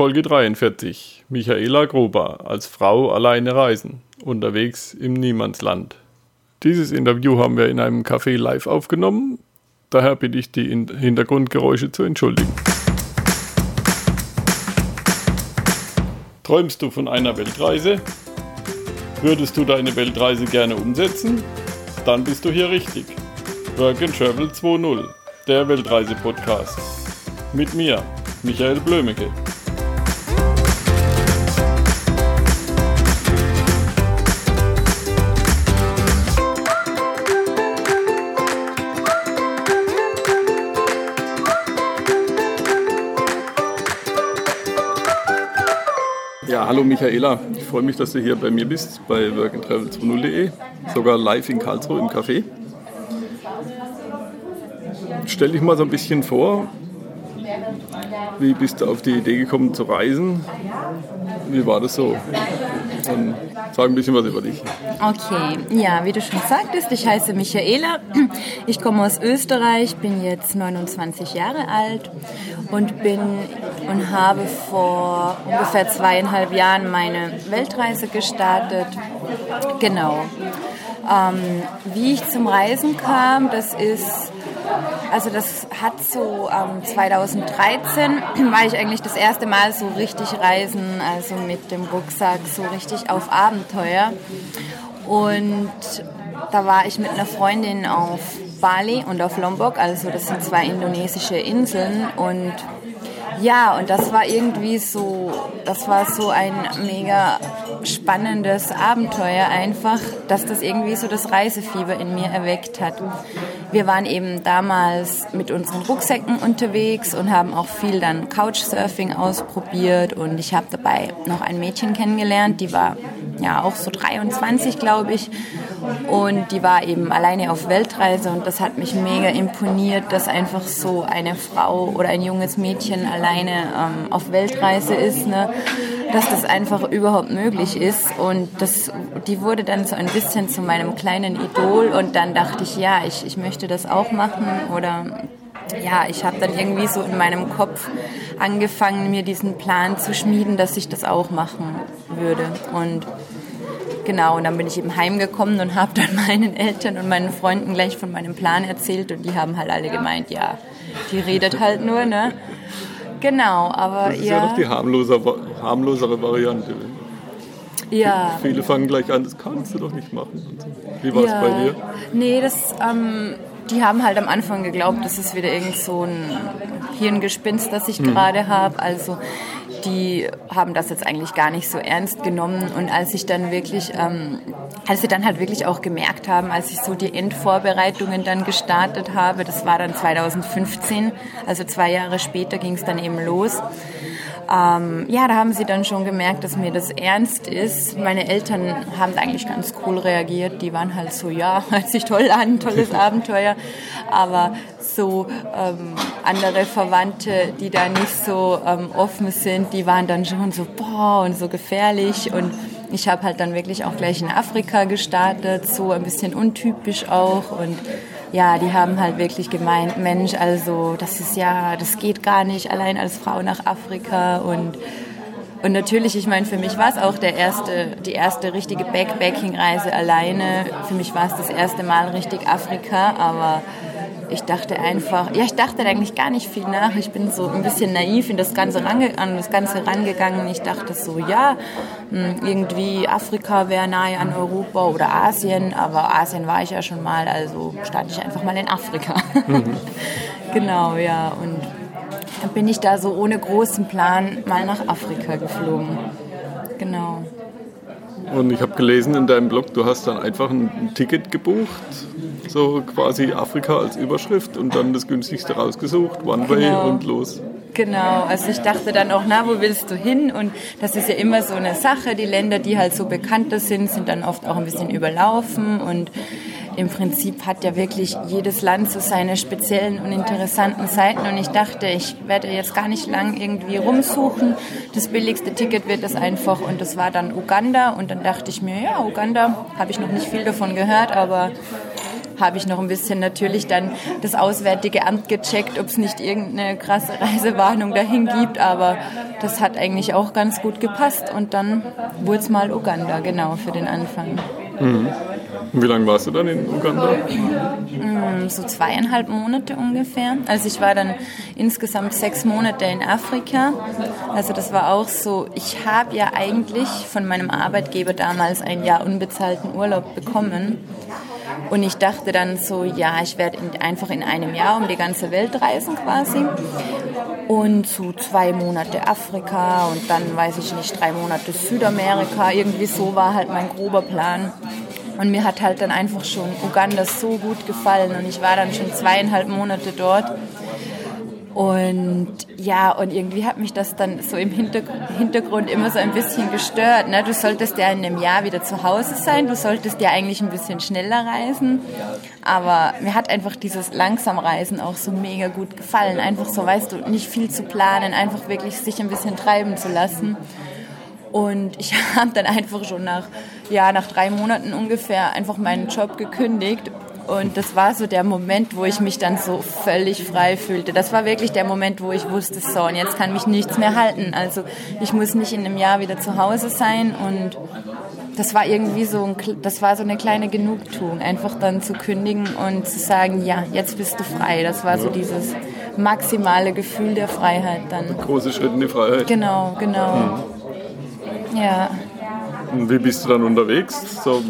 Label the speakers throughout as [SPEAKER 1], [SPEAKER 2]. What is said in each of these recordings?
[SPEAKER 1] Folge 43. Michaela Gruber als Frau alleine reisen, unterwegs im Niemandsland. Dieses Interview haben wir in einem Café live aufgenommen, daher bitte ich die Hintergrundgeräusche zu entschuldigen. Träumst du von einer Weltreise? Würdest du deine Weltreise gerne umsetzen? Dann bist du hier richtig. Work and Travel 2.0, der Weltreise-Podcast. Mit mir, Michael Blömecke. Hallo Michaela. Ich freue mich, dass du hier bei mir bist, bei workandtravel20.de, sogar live in Karlsruhe im Café. Stell dich mal so ein bisschen vor. Wie bist du auf die Idee gekommen zu reisen? Wie war das so? Und sag ein bisschen was über dich.
[SPEAKER 2] Okay, ja, wie du schon sagtest, ich heiße Michaela. Ich komme aus Österreich, bin jetzt 29 Jahre alt und bin und habe vor ungefähr zweieinhalb Jahren meine Weltreise gestartet. Genau. Ähm, wie ich zum Reisen kam, das ist also das hat so ähm, 2013 war ich eigentlich das erste Mal so richtig reisen, also mit dem Rucksack so richtig auf Abenteuer. Und da war ich mit einer Freundin auf Bali und auf Lombok, also das sind zwei indonesische Inseln und ja, und das war irgendwie so, das war so ein mega spannendes Abenteuer einfach, dass das irgendwie so das Reisefieber in mir erweckt hat. Wir waren eben damals mit unseren Rucksäcken unterwegs und haben auch viel dann Couchsurfing ausprobiert und ich habe dabei noch ein Mädchen kennengelernt, die war ja auch so 23, glaube ich. Und die war eben alleine auf Weltreise und das hat mich mega imponiert, dass einfach so eine Frau oder ein junges Mädchen alleine ähm, auf Weltreise ist, ne? dass das einfach überhaupt möglich ist. Und das, die wurde dann so ein bisschen zu meinem kleinen Idol und dann dachte ich, ja, ich, ich möchte das auch machen oder ja, ich habe dann irgendwie so in meinem Kopf angefangen, mir diesen Plan zu schmieden, dass ich das auch machen würde. Und Genau, und dann bin ich eben heimgekommen und habe dann meinen Eltern und meinen Freunden gleich von meinem Plan erzählt und die haben halt alle gemeint, ja, die redet halt nur, ne? Genau, aber
[SPEAKER 1] das ist
[SPEAKER 2] ja.
[SPEAKER 1] ja noch die harmlose, harmlosere Variante.
[SPEAKER 2] Ja.
[SPEAKER 1] Viele fangen gleich an, das kannst du doch nicht machen. Wie war es
[SPEAKER 2] ja.
[SPEAKER 1] bei dir?
[SPEAKER 2] Nee, das, ähm, die haben halt am Anfang geglaubt, das ist wieder irgend so ein Hirngespinst, das ich mhm. gerade habe. Also die haben das jetzt eigentlich gar nicht so ernst genommen. Und als ich dann wirklich, ähm, als sie dann halt wirklich auch gemerkt haben, als ich so die Endvorbereitungen dann gestartet habe, das war dann 2015, also zwei Jahre später ging es dann eben los. Ähm, ja, da haben sie dann schon gemerkt, dass mir das ernst ist. Meine Eltern haben eigentlich ganz cool reagiert. Die waren halt so, ja, hört sich toll an, tolles Abenteuer. Aber so ähm, andere Verwandte, die da nicht so ähm, offen sind, die waren dann schon so, boah, und so gefährlich. Und ich habe halt dann wirklich auch gleich in Afrika gestartet, so ein bisschen untypisch auch. Und ja, die haben halt wirklich gemeint, Mensch, also das ist ja, das geht gar nicht, allein als Frau nach Afrika und und natürlich, ich meine, für mich war es auch der erste, die erste richtige Backpacking-Reise alleine. Für mich war es das erste Mal richtig Afrika, aber ich dachte einfach, ja, ich dachte eigentlich gar nicht viel nach. Ich bin so ein bisschen naiv in das Ganze range, an das Ganze rangegangen. Ich dachte so, ja, hm, irgendwie Afrika wäre nahe an Europa oder Asien, aber Asien war ich ja schon mal, also starte ich einfach mal in Afrika. Mhm. genau, ja. Und dann bin ich da so ohne großen Plan mal nach Afrika geflogen. Genau.
[SPEAKER 1] Und ich habe gelesen in deinem Blog, du hast dann einfach ein Ticket gebucht, so quasi Afrika als Überschrift und dann das günstigste rausgesucht, One Way genau. und los.
[SPEAKER 2] Genau, also ich dachte dann auch, na, wo willst du hin? Und das ist ja immer so eine Sache. Die Länder, die halt so bekannter sind, sind dann oft auch ein bisschen überlaufen und im Prinzip hat ja wirklich jedes Land so seine speziellen und interessanten Seiten. Und ich dachte, ich werde jetzt gar nicht lang irgendwie rumsuchen. Das billigste Ticket wird das einfach. Und das war dann Uganda. Und dann dachte ich mir, ja, Uganda habe ich noch nicht viel davon gehört, aber habe ich noch ein bisschen natürlich dann das Auswärtige Amt gecheckt, ob es nicht irgendeine krasse Reisewarnung dahin gibt, aber das hat eigentlich auch ganz gut gepasst und dann wurde es mal Uganda, genau, für den Anfang.
[SPEAKER 1] Mhm. Wie lange warst du dann in Uganda?
[SPEAKER 2] Mm, so zweieinhalb Monate ungefähr. Also ich war dann insgesamt sechs Monate in Afrika. Also das war auch so, ich habe ja eigentlich von meinem Arbeitgeber damals ein Jahr unbezahlten Urlaub bekommen. Und ich dachte dann so, ja, ich werde einfach in einem Jahr um die ganze Welt reisen quasi. Und so zwei Monate Afrika und dann, weiß ich nicht, drei Monate Südamerika. Irgendwie so war halt mein grober Plan. Und mir hat halt dann einfach schon Uganda so gut gefallen und ich war dann schon zweieinhalb Monate dort. Und ja, und irgendwie hat mich das dann so im Hintergrund immer so ein bisschen gestört. Ne? Du solltest ja in einem Jahr wieder zu Hause sein, du solltest ja eigentlich ein bisschen schneller reisen. Aber mir hat einfach dieses Langsamreisen auch so mega gut gefallen. Einfach so, weißt du, nicht viel zu planen, einfach wirklich sich ein bisschen treiben zu lassen. Und ich habe dann einfach schon nach, ja, nach drei Monaten ungefähr einfach meinen Job gekündigt. Und das war so der Moment, wo ich mich dann so völlig frei fühlte. Das war wirklich der Moment, wo ich wusste, so, und jetzt kann mich nichts mehr halten. Also ich muss nicht in einem Jahr wieder zu Hause sein. Und das war irgendwie so, ein, das war so eine kleine Genugtuung, einfach dann zu kündigen und zu sagen, ja, jetzt bist du frei. Das war so dieses maximale Gefühl der Freiheit dann.
[SPEAKER 1] Große Schritt in die Freiheit.
[SPEAKER 2] Genau, genau. Hm. Ja.
[SPEAKER 1] Und wie bist du dann unterwegs? So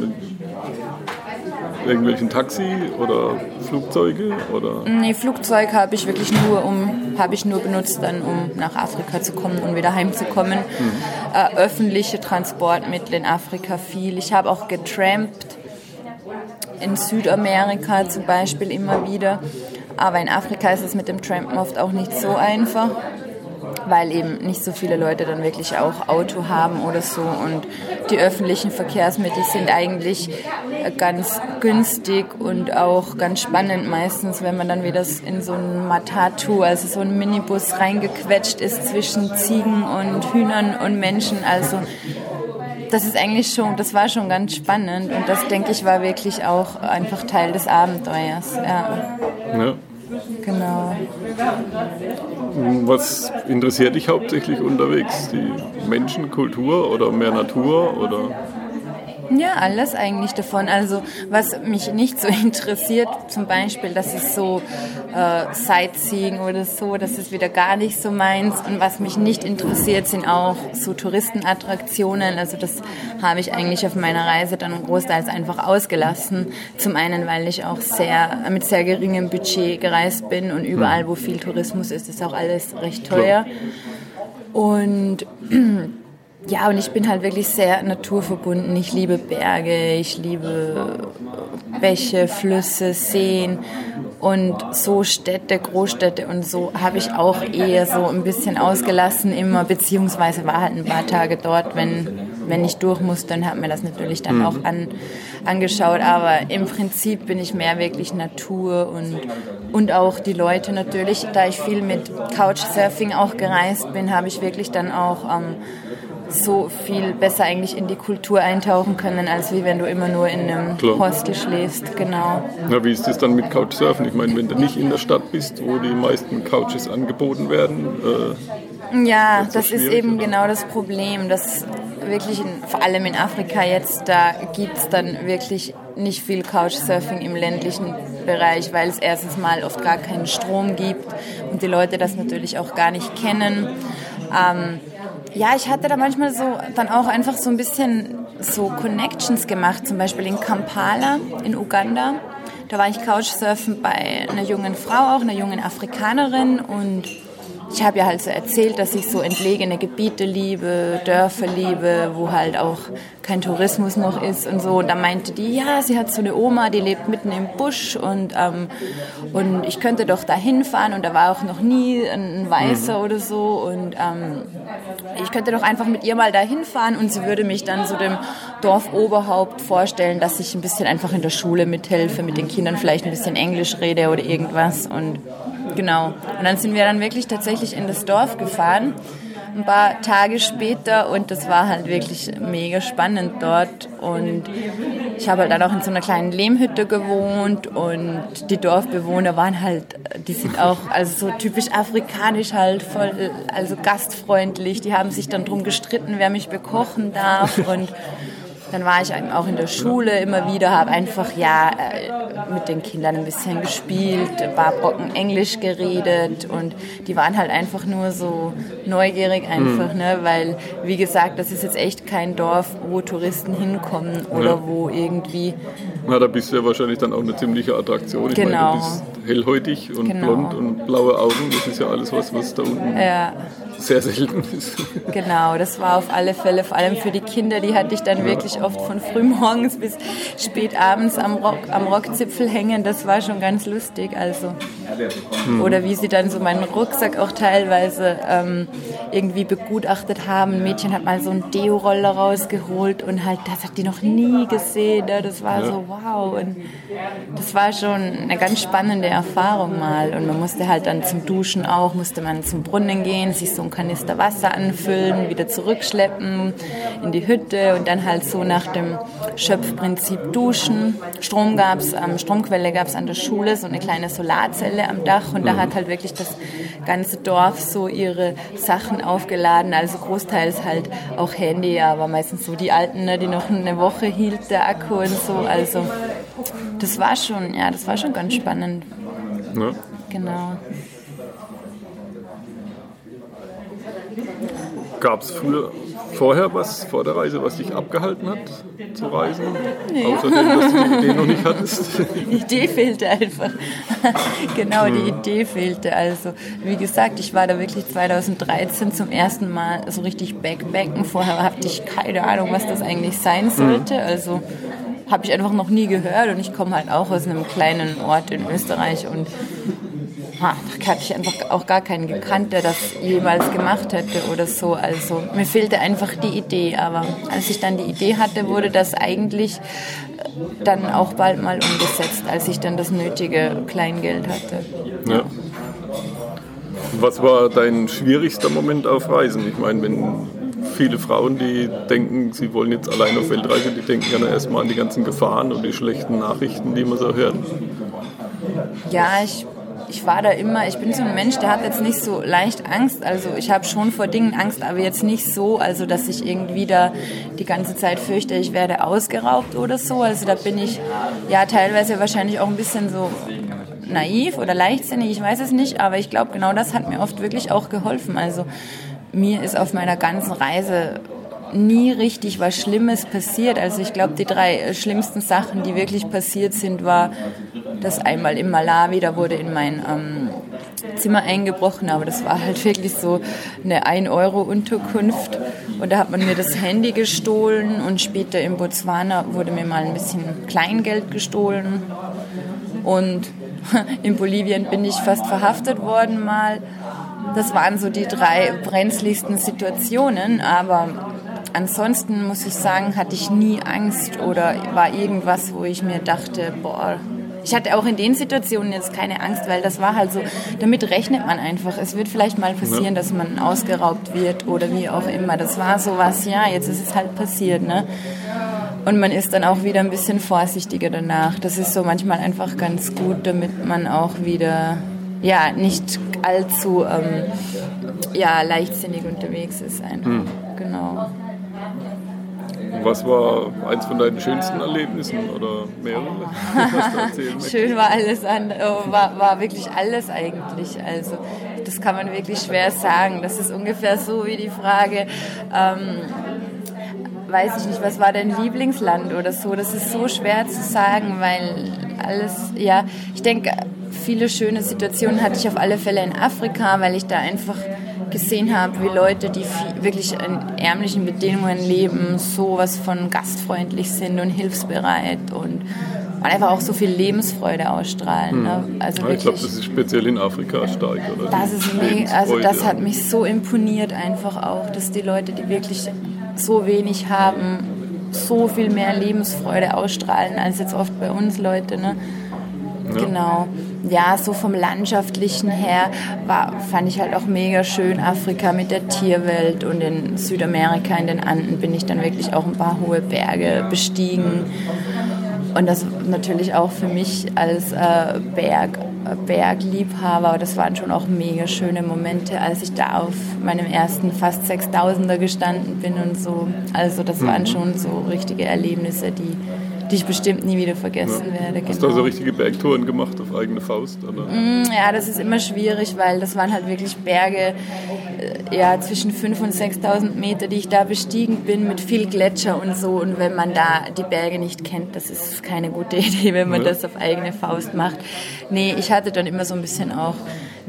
[SPEAKER 1] irgendwelchen Taxi oder Flugzeuge oder?
[SPEAKER 2] Nee, Flugzeug habe ich wirklich nur um habe ich nur benutzt dann um nach Afrika zu kommen und wieder heimzukommen. Mhm. Äh, öffentliche Transportmittel in Afrika viel. Ich habe auch getrampt in Südamerika zum Beispiel immer wieder. Aber in Afrika ist es mit dem Trampen oft auch nicht so einfach weil eben nicht so viele Leute dann wirklich auch Auto haben oder so. Und die öffentlichen Verkehrsmittel sind eigentlich ganz günstig und auch ganz spannend meistens, wenn man dann wieder in so ein Matatu, also so ein Minibus reingequetscht ist zwischen Ziegen und Hühnern und Menschen. Also das ist eigentlich schon, das war schon ganz spannend und das denke ich war wirklich auch einfach Teil des Abenteuers. Ja. ja. Genau.
[SPEAKER 1] Was interessiert dich hauptsächlich unterwegs? Die Menschen, Kultur oder mehr Natur oder?
[SPEAKER 2] Ja, alles eigentlich davon. Also was mich nicht so interessiert, zum Beispiel, das ist so äh, Sightseeing oder so, das ist wieder gar nicht so meins. Und was mich nicht interessiert, sind auch so Touristenattraktionen. Also das habe ich eigentlich auf meiner Reise dann großteils einfach ausgelassen. Zum einen, weil ich auch sehr mit sehr geringem Budget gereist bin und überall, wo viel Tourismus ist, ist auch alles recht teuer. Und ja, und ich bin halt wirklich sehr naturverbunden. Ich liebe Berge, ich liebe Bäche, Flüsse, Seen und so Städte, Großstädte und so habe ich auch eher so ein bisschen ausgelassen immer, beziehungsweise war halt ein paar Tage dort, wenn, wenn ich durch muss, dann hat mir das natürlich dann mhm. auch an, angeschaut, aber im Prinzip bin ich mehr wirklich Natur und, und auch die Leute natürlich, da ich viel mit Couchsurfing auch gereist bin, habe ich wirklich dann auch ähm, so viel besser eigentlich in die Kultur eintauchen können, als wie wenn du immer nur in einem Klar. Hostel schläfst. Genau.
[SPEAKER 1] Na, wie ist das dann mit Couchsurfen? Ich meine, wenn du nicht in der Stadt bist, wo die meisten Couches angeboten werden.
[SPEAKER 2] Äh, ja, das ist eben genau das Problem, dass wirklich, in, vor allem in Afrika jetzt, da gibt es dann wirklich nicht viel Couchsurfing im ländlichen Bereich, weil es erstens mal oft gar keinen Strom gibt und die Leute das natürlich auch gar nicht kennen. Ähm, ja, ich hatte da manchmal so dann auch einfach so ein bisschen so Connections gemacht, zum Beispiel in Kampala in Uganda. Da war ich Couchsurfen bei einer jungen Frau, auch einer jungen Afrikanerin und ich habe ja halt so erzählt, dass ich so entlegene Gebiete liebe, Dörfer liebe, wo halt auch kein Tourismus noch ist und so. Und da meinte die, ja, sie hat so eine Oma, die lebt mitten im Busch und, ähm, und ich könnte doch da hinfahren und da war auch noch nie ein Weißer mhm. oder so und ähm, ich könnte doch einfach mit ihr mal da hinfahren und sie würde mich dann so dem Dorfoberhaupt vorstellen, dass ich ein bisschen einfach in der Schule mithelfe, mit den Kindern vielleicht ein bisschen Englisch rede oder irgendwas und Genau. Und dann sind wir dann wirklich tatsächlich in das Dorf gefahren. ein paar Tage später und das war halt wirklich mega spannend dort und ich habe halt dann auch in so einer kleinen Lehmhütte gewohnt und die Dorfbewohner waren halt, die sind auch also so typisch afrikanisch halt voll, also gastfreundlich, die haben sich dann drum gestritten, wer mich bekochen darf und dann war ich auch in der Schule immer wieder, habe einfach ja äh, mit den Kindern ein bisschen gespielt, paar Brocken Englisch geredet und die waren halt einfach nur so neugierig einfach, mhm. ne? weil wie gesagt, das ist jetzt echt kein Dorf, wo Touristen hinkommen oder ja. wo irgendwie...
[SPEAKER 1] Na, da bist du ja wahrscheinlich dann auch eine ziemliche Attraktion. Ich genau. meine, du genau. bist hellhäutig und genau. blond und blaue Augen, das ist ja alles was, was da unten... Ja sehr selten ist.
[SPEAKER 2] Genau, das war auf alle Fälle, vor allem für die Kinder, die hatte ich dann ja. wirklich oft von frühmorgens bis spät abends am, Rock, am Rockzipfel hängen. Das war schon ganz lustig. Also. Mhm. Oder wie sie dann so meinen Rucksack auch teilweise ähm, irgendwie begutachtet haben. Ein Mädchen hat mal so einen Deo-Roller rausgeholt und halt, das hat die noch nie gesehen. Ne? Das war ja. so wow. Und das war schon eine ganz spannende Erfahrung mal. Und man musste halt dann zum Duschen auch, musste man zum Brunnen gehen, sich so einen Kanister Wasser anfüllen, wieder zurückschleppen in die Hütte und dann halt so nach dem Schöpfprinzip duschen. Strom gab es, ähm, Stromquelle gab es an der Schule, so eine kleine Solarzelle am Dach und da hat halt wirklich das ganze Dorf so ihre Sachen aufgeladen, also großteils halt auch Handy, aber meistens so die alten, ne, die noch eine Woche hielt der Akku und so, also das war schon, ja, das war schon ganz spannend. Ja. Genau.
[SPEAKER 1] Gab es früher vorher was vor der Reise, was dich abgehalten hat zu reisen? Nee. Außerdem, dass du die Idee noch nicht hattest?
[SPEAKER 2] Die Idee fehlte einfach. genau, die hm. Idee fehlte. Also, wie gesagt, ich war da wirklich 2013 zum ersten Mal so richtig backbacken. Vorher hatte ich keine Ahnung, was das eigentlich sein hm. sollte. Also habe ich einfach noch nie gehört und ich komme halt auch aus einem kleinen Ort in Österreich und ha, da hatte ich einfach auch gar keinen gekannt, der das jemals gemacht hätte oder so. Also mir fehlte einfach die Idee. Aber als ich dann die Idee hatte, wurde das eigentlich äh, dann auch bald mal umgesetzt, als ich dann das nötige Kleingeld hatte. Ja.
[SPEAKER 1] Was war dein schwierigster Moment auf Reisen? Ich meine, wenn viele Frauen, die denken, sie wollen jetzt allein auf Weltreise, die denken ja erstmal an die ganzen Gefahren und die schlechten Nachrichten, die man so hört.
[SPEAKER 2] Ja, ich ich war da immer, ich bin so ein Mensch, der hat jetzt nicht so leicht Angst. Also ich habe schon vor Dingen Angst, aber jetzt nicht so, also dass ich irgendwie da die ganze Zeit fürchte, ich werde ausgeraubt oder so. Also da bin ich ja teilweise wahrscheinlich auch ein bisschen so naiv oder leichtsinnig, ich weiß es nicht, aber ich glaube, genau das hat mir oft wirklich auch geholfen. Also mir ist auf meiner ganzen Reise nie richtig was Schlimmes passiert. Also ich glaube, die drei schlimmsten Sachen, die wirklich passiert sind, war das einmal in Malawi, da wurde in mein ähm, Zimmer eingebrochen, aber das war halt wirklich so eine 1-Euro-Unterkunft. Und da hat man mir das Handy gestohlen und später in Botswana wurde mir mal ein bisschen Kleingeld gestohlen. Und in Bolivien bin ich fast verhaftet worden mal. Das waren so die drei brenzligsten Situationen, aber ansonsten muss ich sagen, hatte ich nie Angst oder war irgendwas, wo ich mir dachte, boah, ich hatte auch in den Situationen jetzt keine Angst, weil das war halt so, damit rechnet man einfach. Es wird vielleicht mal passieren, dass man ausgeraubt wird oder wie auch immer. Das war so was, ja, jetzt ist es halt passiert, ne? Und man ist dann auch wieder ein bisschen vorsichtiger danach. Das ist so manchmal einfach ganz gut, damit man auch wieder, ja, nicht allzu, ähm, ja, leichtsinnig unterwegs ist einfach. Hm. Genau.
[SPEAKER 1] Was war eins von deinen schönsten Erlebnissen oder mehrere?
[SPEAKER 2] Schön war alles an, oh, war, war wirklich alles eigentlich. Also das kann man wirklich schwer sagen. Das ist ungefähr so wie die Frage, ähm, weiß ich nicht, was war dein Lieblingsland oder so. Das ist so schwer zu sagen, weil alles, ja, ich denke, viele schöne Situationen hatte ich auf alle Fälle in Afrika, weil ich da einfach gesehen habe, wie Leute, die wirklich in ärmlichen Bedingungen leben, sowas von gastfreundlich sind und hilfsbereit und einfach auch so viel Lebensfreude ausstrahlen. Ne?
[SPEAKER 1] Hm. Also ja, ich glaube, das ist speziell in Afrika stark, oder?
[SPEAKER 2] Das ist mega, also das hat mich so imponiert einfach auch, dass die Leute, die wirklich so wenig haben, so viel mehr Lebensfreude ausstrahlen als jetzt oft bei uns Leute. Ne? ja. genau. Ja, so vom Landschaftlichen her war, fand ich halt auch mega schön Afrika mit der Tierwelt und in Südamerika, in den Anden bin ich dann wirklich auch ein paar hohe Berge bestiegen. Und das natürlich auch für mich als äh, Berg, Bergliebhaber, das waren schon auch mega schöne Momente, als ich da auf meinem ersten fast 6000er gestanden bin und so. Also das waren mhm. schon so richtige Erlebnisse, die die ich bestimmt nie wieder vergessen ja. werde.
[SPEAKER 1] Genau. Hast du also richtige Bergtouren gemacht auf eigene Faust? Oder?
[SPEAKER 2] Mm, ja, das ist immer schwierig, weil das waren halt wirklich Berge äh, ja, zwischen 5.000 und 6.000 Meter, die ich da bestiegen bin mit viel Gletscher und so. Und wenn man da die Berge nicht kennt, das ist keine gute Idee, wenn man ja. das auf eigene Faust macht. Nee, ich hatte dann immer so ein bisschen auch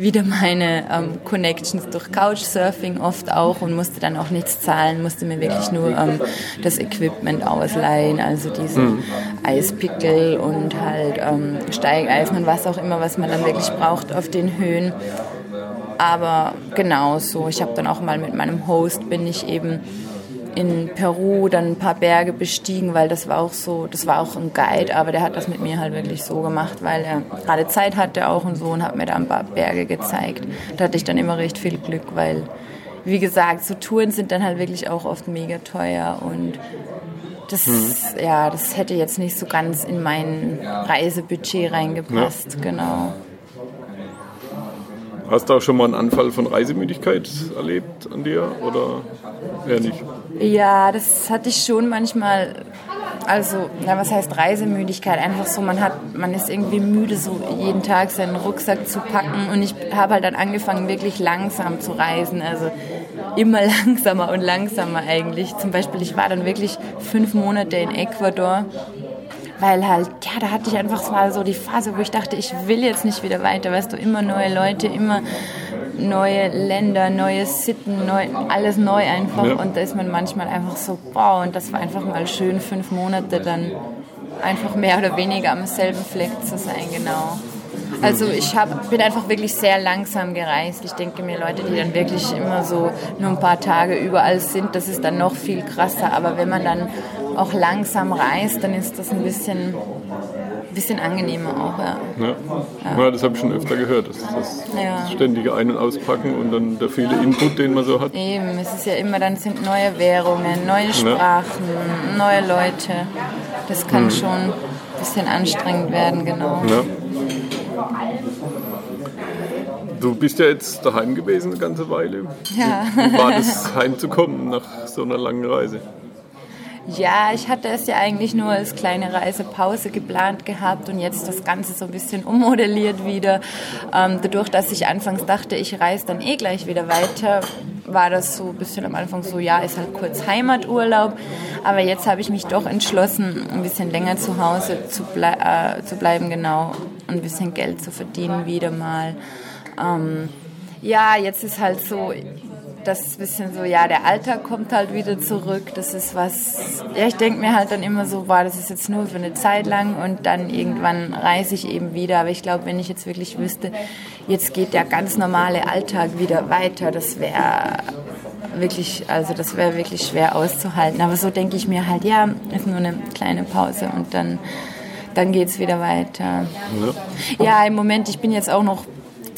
[SPEAKER 2] wieder meine ähm, Connections durch Couchsurfing oft auch und musste dann auch nichts zahlen, musste mir wirklich nur ähm, das Equipment ausleihen, also diese mhm. Eispickel und halt ähm, Steigeisen und was auch immer, was man dann wirklich braucht auf den Höhen. Aber genau so, ich habe dann auch mal mit meinem Host bin ich eben in Peru dann ein paar Berge bestiegen, weil das war auch so, das war auch ein Guide, aber der hat das mit mir halt wirklich so gemacht, weil er gerade Zeit hatte auch und so und hat mir da ein paar Berge gezeigt. Da hatte ich dann immer recht viel Glück, weil, wie gesagt, so Touren sind dann halt wirklich auch oft mega teuer und das, mhm. ja, das hätte jetzt nicht so ganz in mein Reisebudget reingepasst, ja. genau.
[SPEAKER 1] Hast du auch schon mal einen Anfall von Reisemüdigkeit erlebt an dir oder eher nicht?
[SPEAKER 2] Ja, das hatte ich schon manchmal. Also, ja, was heißt Reisemüdigkeit? Einfach so, man hat, man ist irgendwie müde, so jeden Tag seinen Rucksack zu packen. Und ich habe halt dann angefangen, wirklich langsam zu reisen. Also immer langsamer und langsamer eigentlich. Zum Beispiel, ich war dann wirklich fünf Monate in Ecuador weil halt, ja, da hatte ich einfach mal so die Phase, wo ich dachte, ich will jetzt nicht wieder weiter, weißt du, immer neue Leute, immer neue Länder, neue Sitten, neu, alles neu einfach ja. und da ist man manchmal einfach so, boah, und das war einfach mal schön, fünf Monate dann einfach mehr oder weniger am selben Fleck zu sein, genau. Also ich hab, bin einfach wirklich sehr langsam gereist. Ich denke mir, Leute, die dann wirklich immer so nur ein paar Tage überall sind, das ist dann noch viel krasser. Aber wenn man dann auch langsam reist, dann ist das ein bisschen, bisschen angenehmer auch. Ja,
[SPEAKER 1] ja. ja. ja das habe ich schon öfter gehört. Das, das ja. ständige Ein- und Auspacken und dann der viele Input, den man so hat.
[SPEAKER 2] Eben, es ist ja immer, dann sind neue Währungen, neue Sprachen, neue Leute. Das kann mhm. schon ein bisschen anstrengend werden, genau.
[SPEAKER 1] Du bist ja jetzt daheim gewesen eine ganze Weile. Ja. Wie war das, heimzukommen nach so einer langen Reise?
[SPEAKER 2] Ja, ich hatte es ja eigentlich nur als kleine Reisepause geplant gehabt und jetzt das Ganze so ein bisschen ummodelliert wieder. Ähm, dadurch, dass ich anfangs dachte, ich reise dann eh gleich wieder weiter, war das so ein bisschen am Anfang so, ja, ist halt kurz Heimaturlaub. Aber jetzt habe ich mich doch entschlossen, ein bisschen länger zu Hause zu, blei äh, zu bleiben, genau, und ein bisschen Geld zu verdienen wieder mal. Ähm, ja, jetzt ist halt so, das ist ein bisschen so, ja, der Alltag kommt halt wieder zurück. Das ist was, ja, ich denke mir halt dann immer so, war das ist jetzt nur für eine Zeit lang und dann irgendwann reise ich eben wieder. Aber ich glaube, wenn ich jetzt wirklich wüsste, jetzt geht der ganz normale Alltag wieder weiter, das wäre wirklich, also das wäre wirklich schwer auszuhalten. Aber so denke ich mir halt, ja, ist nur eine kleine Pause und dann, dann geht es wieder weiter. Ja. ja, im Moment, ich bin jetzt auch noch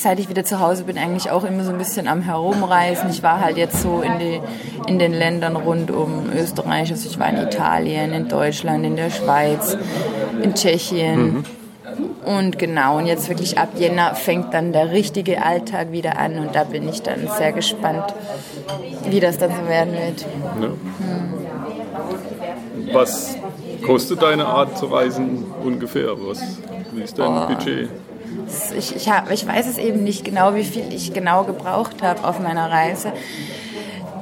[SPEAKER 2] seit ich wieder zu Hause bin, eigentlich auch immer so ein bisschen am Herumreisen. Ich war halt jetzt so in, die, in den Ländern rund um Österreich. Also ich war in Italien, in Deutschland, in der Schweiz, in Tschechien. Mhm. Und genau, und jetzt wirklich ab Jänner fängt dann der richtige Alltag wieder an und da bin ich dann sehr gespannt, wie das dann so werden wird. Ja. Hm.
[SPEAKER 1] Was kostet deine Art zu reisen ungefähr? Was, wie ist dein oh. Budget?
[SPEAKER 2] Ich, ich, hab, ich weiß es eben nicht genau, wie viel ich genau gebraucht habe auf meiner Reise.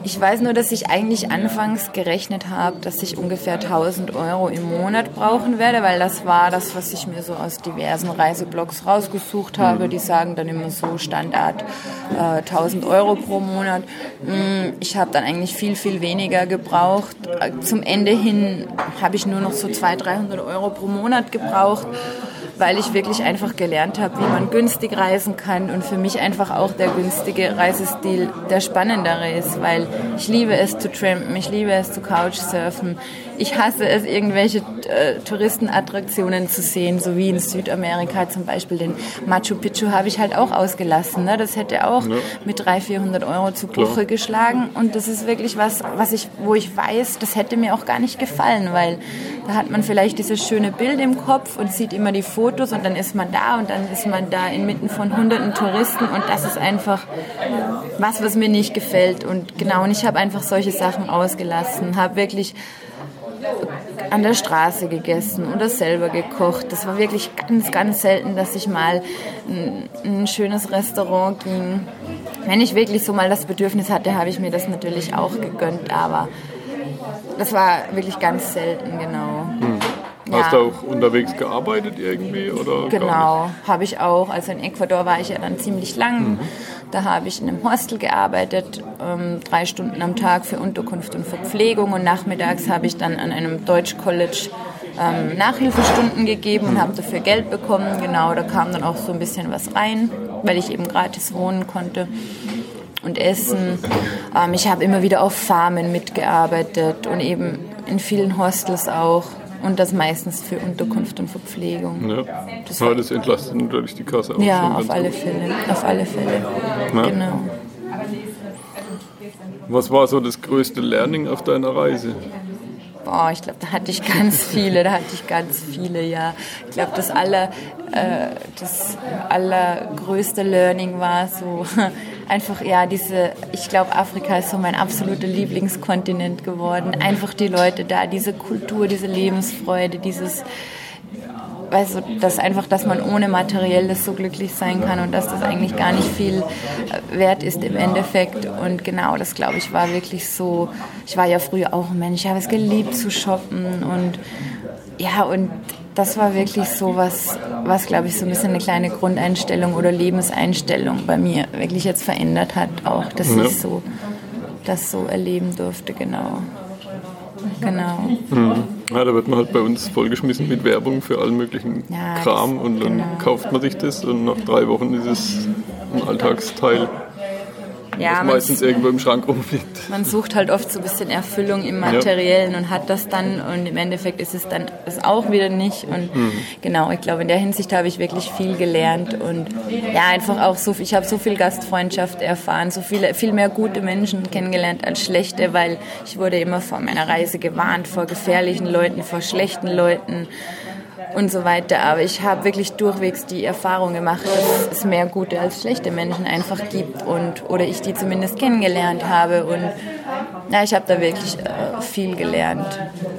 [SPEAKER 2] Ich weiß nur, dass ich eigentlich anfangs gerechnet habe, dass ich ungefähr 1000 Euro im Monat brauchen werde, weil das war das, was ich mir so aus diversen Reiseblogs rausgesucht habe. Die sagen dann immer so Standard äh, 1000 Euro pro Monat. Mm, ich habe dann eigentlich viel, viel weniger gebraucht. Zum Ende hin habe ich nur noch so 200, 300 Euro pro Monat gebraucht weil ich wirklich einfach gelernt habe, wie man günstig reisen kann und für mich einfach auch der günstige Reisestil der spannendere ist, weil ich liebe es zu trampen, ich liebe es zu Couchsurfen, ich hasse es, irgendwelche äh, Touristenattraktionen zu sehen, so wie in Südamerika zum Beispiel den Machu Picchu habe ich halt auch ausgelassen. Ne? Das hätte auch ja. mit 300, 400 Euro zu Buche geschlagen und das ist wirklich was, was ich, wo ich weiß, das hätte mir auch gar nicht gefallen, weil da hat man vielleicht dieses schöne Bild im Kopf und sieht immer die Fotos und dann ist man da und dann ist man da inmitten von hunderten Touristen und das ist einfach was, was mir nicht gefällt und genau, und ich habe einfach solche Sachen ausgelassen, habe wirklich an der Straße gegessen oder selber gekocht. Das war wirklich ganz, ganz selten, dass ich mal ein, ein schönes Restaurant ging. Wenn ich wirklich so mal das Bedürfnis hatte, habe ich mir das natürlich auch gegönnt, aber das war wirklich ganz selten, genau. Hm.
[SPEAKER 1] Hast ja. du auch unterwegs gearbeitet irgendwie? Oder
[SPEAKER 2] genau, habe ich auch. Also in Ecuador war ich ja dann ziemlich lang. Mhm. Da habe ich in einem Hostel gearbeitet, ähm, drei Stunden am Tag für Unterkunft und Verpflegung. Und nachmittags habe ich dann an einem Deutsch-College ähm, Nachhilfestunden gegeben und habe dafür Geld bekommen. Genau, da kam dann auch so ein bisschen was rein, weil ich eben gratis wohnen konnte und essen. Ähm, ich habe immer wieder auf Farmen mitgearbeitet und eben in vielen Hostels auch. Und das meistens für Unterkunft und Verpflegung.
[SPEAKER 1] Ja, das, ja, das entlastet natürlich die Kasse auch.
[SPEAKER 2] Ja, auf alle gut. Fälle. Auf alle Fälle. Ja. Genau.
[SPEAKER 1] Was war so das größte Learning auf deiner Reise?
[SPEAKER 2] Boah, ich glaube, da hatte ich ganz viele, da hatte ich ganz viele, ja. Ich glaube, das, aller, äh, das allergrößte Learning war so einfach, ja, diese, ich glaube, Afrika ist so mein absoluter Lieblingskontinent geworden. Einfach die Leute da, diese Kultur, diese Lebensfreude, dieses, weißt du, einfach, dass man ohne Materielles so glücklich sein kann und dass das eigentlich gar nicht viel äh, wert ist im Endeffekt. Und genau, das glaube ich war wirklich so. Ich war ja früher auch ein Mensch, ich habe es geliebt zu shoppen und ja, und das war wirklich so was, was glaube ich so ein bisschen eine kleine Grundeinstellung oder Lebenseinstellung bei mir wirklich jetzt verändert hat, auch, dass ja. ich so das so erleben durfte, genau. Genau.
[SPEAKER 1] Mhm. Ja, da wird man halt bei uns vollgeschmissen mit Werbung für allen möglichen ja, Kram und dann genau. kauft man sich das und nach drei Wochen ist es ein Alltagsteil ja, was meistens irgendwo im Schrank rumliegt.
[SPEAKER 2] Man sucht halt oft so ein bisschen Erfüllung im Materiellen ja. und hat das dann und im Endeffekt ist es dann das auch wieder nicht. Und mhm. genau, ich glaube, in der Hinsicht habe ich wirklich viel gelernt und ja, einfach auch so, ich habe so viel Gastfreundschaft erfahren, so viele, viel mehr gute Menschen kennengelernt als schlechte, weil ich wurde immer vor meiner Reise gewarnt, vor gefährlichen Leuten, vor schlechten Leuten und so weiter. Aber ich habe wirklich durchwegs die Erfahrung gemacht, dass es mehr gute als schlechte Menschen einfach gibt und oder ich die zumindest kennengelernt habe und ja, ich habe da wirklich äh, viel gelernt,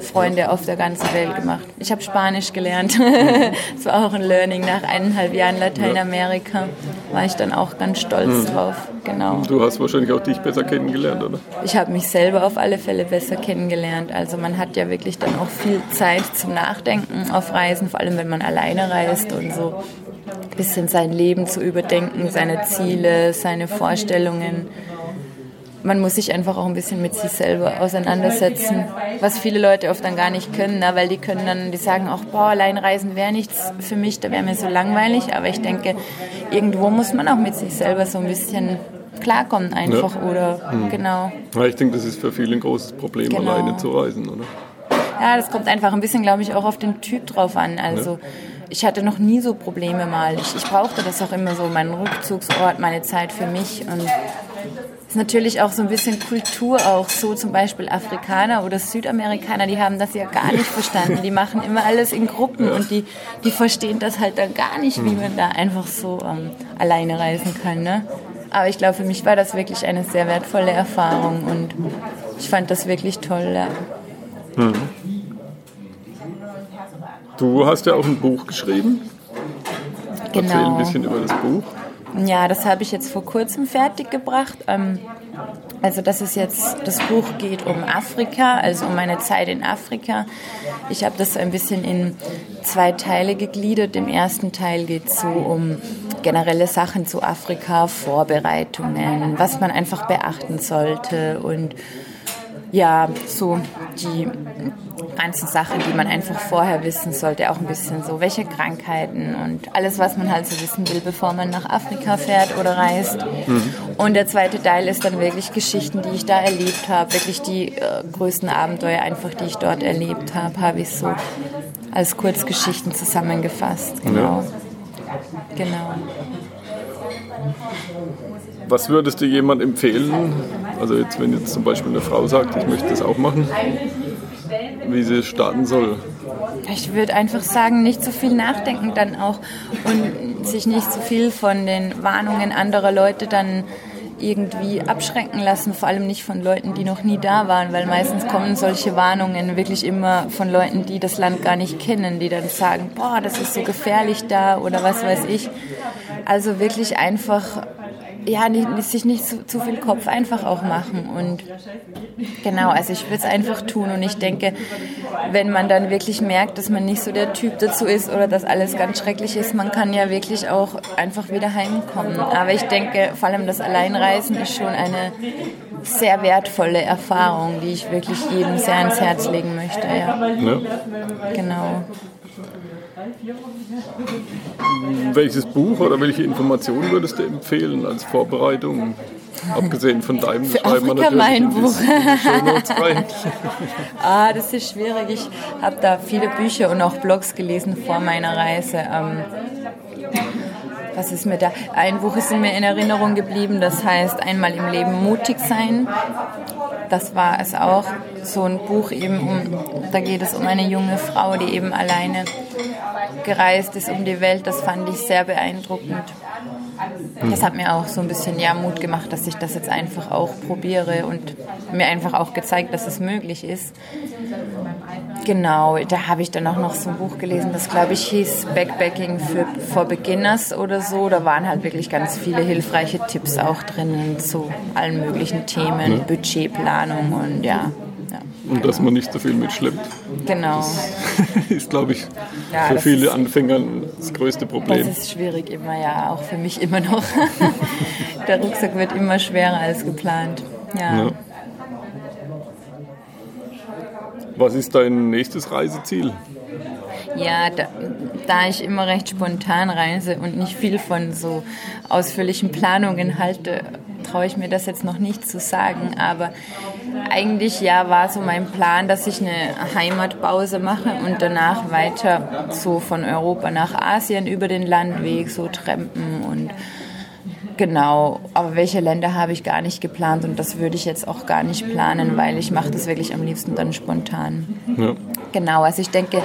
[SPEAKER 2] Freunde auf der ganzen Welt gemacht. Ich habe Spanisch gelernt, das war auch ein Learning nach eineinhalb Jahren Lateinamerika, war ich dann auch ganz stolz mhm. drauf. Genau.
[SPEAKER 1] Du hast wahrscheinlich auch dich besser kennengelernt, oder?
[SPEAKER 2] Ich habe mich selber auf alle Fälle besser kennengelernt. Also man hat ja wirklich dann auch viel Zeit zum Nachdenken auf Reisen, vor allem wenn man alleine reist und so ein bisschen sein Leben zu überdenken, seine Ziele, seine Vorstellungen man muss sich einfach auch ein bisschen mit sich selber auseinandersetzen, was viele Leute oft dann gar nicht können, ne? weil die können dann, die sagen auch, boah, Alleinreisen wäre nichts für mich, da wäre mir so langweilig, aber ich denke, irgendwo muss man auch mit sich selber so ein bisschen klarkommen einfach ja. oder hm. genau.
[SPEAKER 1] Ja, ich denke, das ist für viele ein großes Problem, genau. alleine zu reisen, oder?
[SPEAKER 2] Ja, das kommt einfach ein bisschen, glaube ich, auch auf den Typ drauf an. Also ja. ich hatte noch nie so Probleme mal. Ich, ich brauchte das auch immer so, meinen Rückzugsort, meine Zeit für mich und ist natürlich auch so ein bisschen Kultur auch so zum Beispiel Afrikaner oder Südamerikaner, die haben das ja gar nicht verstanden. Die machen immer alles in Gruppen und die, die verstehen das halt dann gar nicht, wie man da einfach so ähm, alleine reisen kann. Ne? Aber ich glaube, für mich war das wirklich eine sehr wertvolle Erfahrung und ich fand das wirklich toll. Ja. Mhm.
[SPEAKER 1] Du hast ja auch ein Buch geschrieben. Genau. Erzähl ein bisschen über das Buch.
[SPEAKER 2] Ja, das habe ich jetzt vor kurzem fertiggebracht. Ähm, also das ist jetzt, das Buch geht um Afrika, also um meine Zeit in Afrika. Ich habe das ein bisschen in zwei Teile gegliedert. Im ersten Teil geht es so um generelle Sachen zu Afrika, Vorbereitungen, was man einfach beachten sollte und ja, so die ganzen Sachen, die man einfach vorher wissen sollte, auch ein bisschen so, welche Krankheiten und alles, was man halt so wissen will, bevor man nach Afrika fährt oder reist. Mhm. Und der zweite Teil ist dann wirklich Geschichten, die ich da erlebt habe, wirklich die äh, größten Abenteuer einfach, die ich dort erlebt habe, habe ich so als Kurzgeschichten zusammengefasst. Genau. Ja. Genau.
[SPEAKER 1] Was würdest du jemand empfehlen? Also jetzt, wenn jetzt zum Beispiel eine Frau sagt, ich möchte das auch machen, wie sie starten soll?
[SPEAKER 2] Ich würde einfach sagen, nicht so viel nachdenken dann auch und sich nicht so viel von den Warnungen anderer Leute dann irgendwie abschrecken lassen, vor allem nicht von Leuten, die noch nie da waren, weil meistens kommen solche Warnungen wirklich immer von Leuten, die das Land gar nicht kennen, die dann sagen, boah, das ist so gefährlich da oder was weiß ich. Also wirklich einfach ja, nicht, sich nicht zu, zu, viel Kopf einfach auch machen. Und genau, also ich würde es einfach tun. Und ich denke, wenn man dann wirklich merkt, dass man nicht so der Typ dazu ist oder dass alles ganz schrecklich ist, man kann ja wirklich auch einfach wieder heimkommen. Aber ich denke, vor allem das Alleinreisen ist schon eine sehr wertvolle Erfahrung, die ich wirklich jedem sehr ans Herz legen möchte. Ja. ja. Genau.
[SPEAKER 1] Welches Buch oder welche Informationen würdest du empfehlen als Vorbereitung? Abgesehen von deinem
[SPEAKER 2] Für schreiben Afrika mein Buch. ah, das ist schwierig. Ich habe da viele Bücher und auch Blogs gelesen vor meiner Reise. Was ist mir da? Ein Buch ist mir in Erinnerung geblieben, das heißt Einmal im Leben mutig sein. Das war es auch. So ein Buch eben um, da geht es um eine junge Frau, die eben alleine gereist ist um die Welt. Das fand ich sehr beeindruckend. Das hat mir auch so ein bisschen ja, Mut gemacht, dass ich das jetzt einfach auch probiere und mir einfach auch gezeigt, dass es möglich ist. Genau, da habe ich dann auch noch so ein Buch gelesen, das glaube ich hieß Backpacking für for Beginners oder so. Da waren halt wirklich ganz viele hilfreiche Tipps auch drin zu allen möglichen Themen, ja. Budgetplanung und ja. Ja.
[SPEAKER 1] Und dass man nicht so viel mitschleppt.
[SPEAKER 2] Genau.
[SPEAKER 1] Das ist, glaube ich, ja, für viele Anfänger das größte Problem.
[SPEAKER 2] Das ist schwierig immer, ja, auch für mich immer noch. Der Rucksack wird immer schwerer als geplant. ja.
[SPEAKER 1] Was ist dein nächstes Reiseziel?
[SPEAKER 2] Ja, da, da, ich immer recht spontan reise und nicht viel von so ausführlichen Planungen halte, traue ich mir das jetzt noch nicht zu sagen. Aber eigentlich ja war so mein Plan, dass ich eine Heimatpause mache und danach weiter so von Europa nach Asien über den Landweg so trampen und Genau, aber welche Länder habe ich gar nicht geplant und das würde ich jetzt auch gar nicht planen, weil ich mache das wirklich am liebsten dann spontan. Ja. Genau, also ich denke,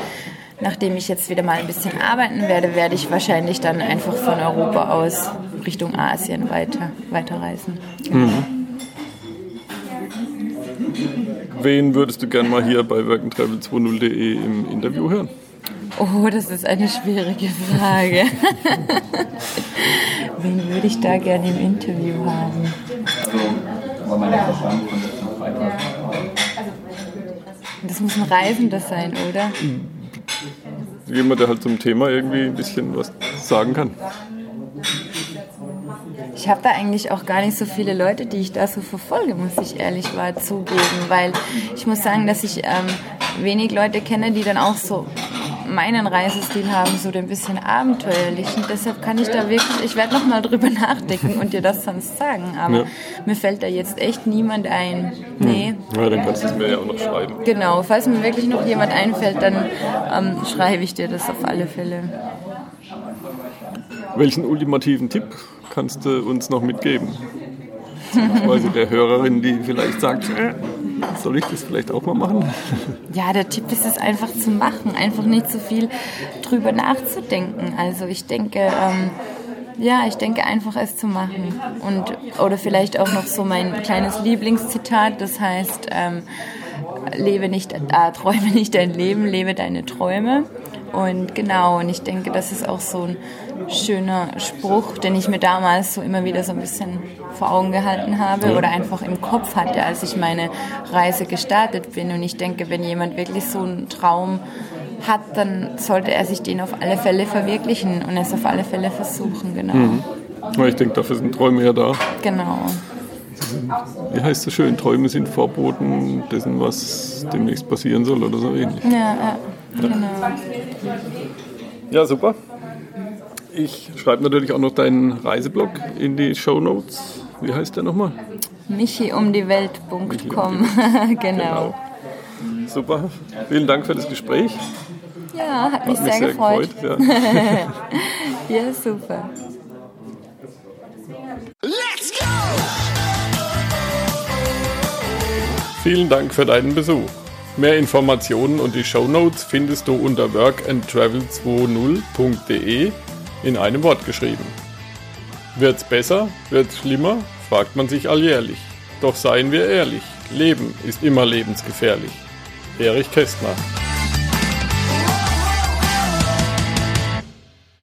[SPEAKER 2] nachdem ich jetzt wieder mal ein bisschen arbeiten werde, werde ich wahrscheinlich dann einfach von Europa aus Richtung Asien weiter, weiterreisen. Mhm.
[SPEAKER 1] Wen würdest du gerne mal hier bei workandtravel20.de im Interview hören?
[SPEAKER 2] Oh, das ist eine schwierige Frage. Wen würde ich da gerne im Interview haben? Das muss ein Reisender sein, oder?
[SPEAKER 1] Jemand, der halt zum Thema irgendwie ein bisschen was sagen kann.
[SPEAKER 2] Ich habe da eigentlich auch gar nicht so viele Leute, die ich da so verfolge, muss ich ehrlich mal zugeben, weil ich muss sagen, dass ich ähm, wenig Leute kenne, die dann auch so meinen Reisestil haben, so ein bisschen abenteuerlich. Und deshalb kann ich da wirklich, ich werde nochmal drüber nachdenken und dir das sonst sagen. Aber ja. mir fällt da jetzt echt niemand ein. Nee.
[SPEAKER 1] Ja, dann kannst du es mir ja auch noch schreiben.
[SPEAKER 2] Genau, falls mir wirklich noch jemand einfällt, dann ähm, schreibe ich dir das auf alle Fälle.
[SPEAKER 1] Welchen ultimativen Tipp kannst du uns noch mitgeben? Beispielsweise der Hörerin, die vielleicht sagt, äh, soll ich das vielleicht auch mal machen?
[SPEAKER 2] Ja, der Tipp ist es einfach zu machen, einfach nicht so viel drüber nachzudenken. Also ich denke, ähm, ja, ich denke einfach es zu machen. Und, oder vielleicht auch noch so mein kleines Lieblingszitat, das heißt, ähm, lebe nicht, äh, träume nicht dein Leben, lebe deine Träume. Und genau, und ich denke, das ist auch so ein schöner Spruch, den ich mir damals so immer wieder so ein bisschen vor Augen gehalten habe oder einfach im Kopf hatte, als ich meine Reise gestartet bin. Und ich denke, wenn jemand wirklich so einen Traum hat, dann sollte er sich den auf alle Fälle verwirklichen und es auf alle Fälle versuchen, genau. Mhm.
[SPEAKER 1] Ich denke, dafür sind Träume ja da.
[SPEAKER 2] Genau.
[SPEAKER 1] Wie heißt es schön, Träume sind Vorboten dessen, was demnächst passieren soll oder so ähnlich.
[SPEAKER 2] Ja, ja, genau.
[SPEAKER 1] Ja, super. Ich schreibe natürlich auch noch deinen Reiseblog in die Show Notes. Wie heißt der nochmal?
[SPEAKER 2] michiumdiewelt.com. genau. genau.
[SPEAKER 1] Super. Vielen Dank für das Gespräch.
[SPEAKER 2] Ja, hat mich, hat mich sehr, sehr, gefreut. gefreut ja. ja, super. Let's go!
[SPEAKER 1] Vielen Dank für deinen Besuch. Mehr Informationen und die Show Notes findest du unter workandtravel20.de in einem Wort geschrieben. Wird's besser? Wird's schlimmer? fragt man sich alljährlich. Doch seien wir ehrlich, Leben ist immer lebensgefährlich. Erich Kästner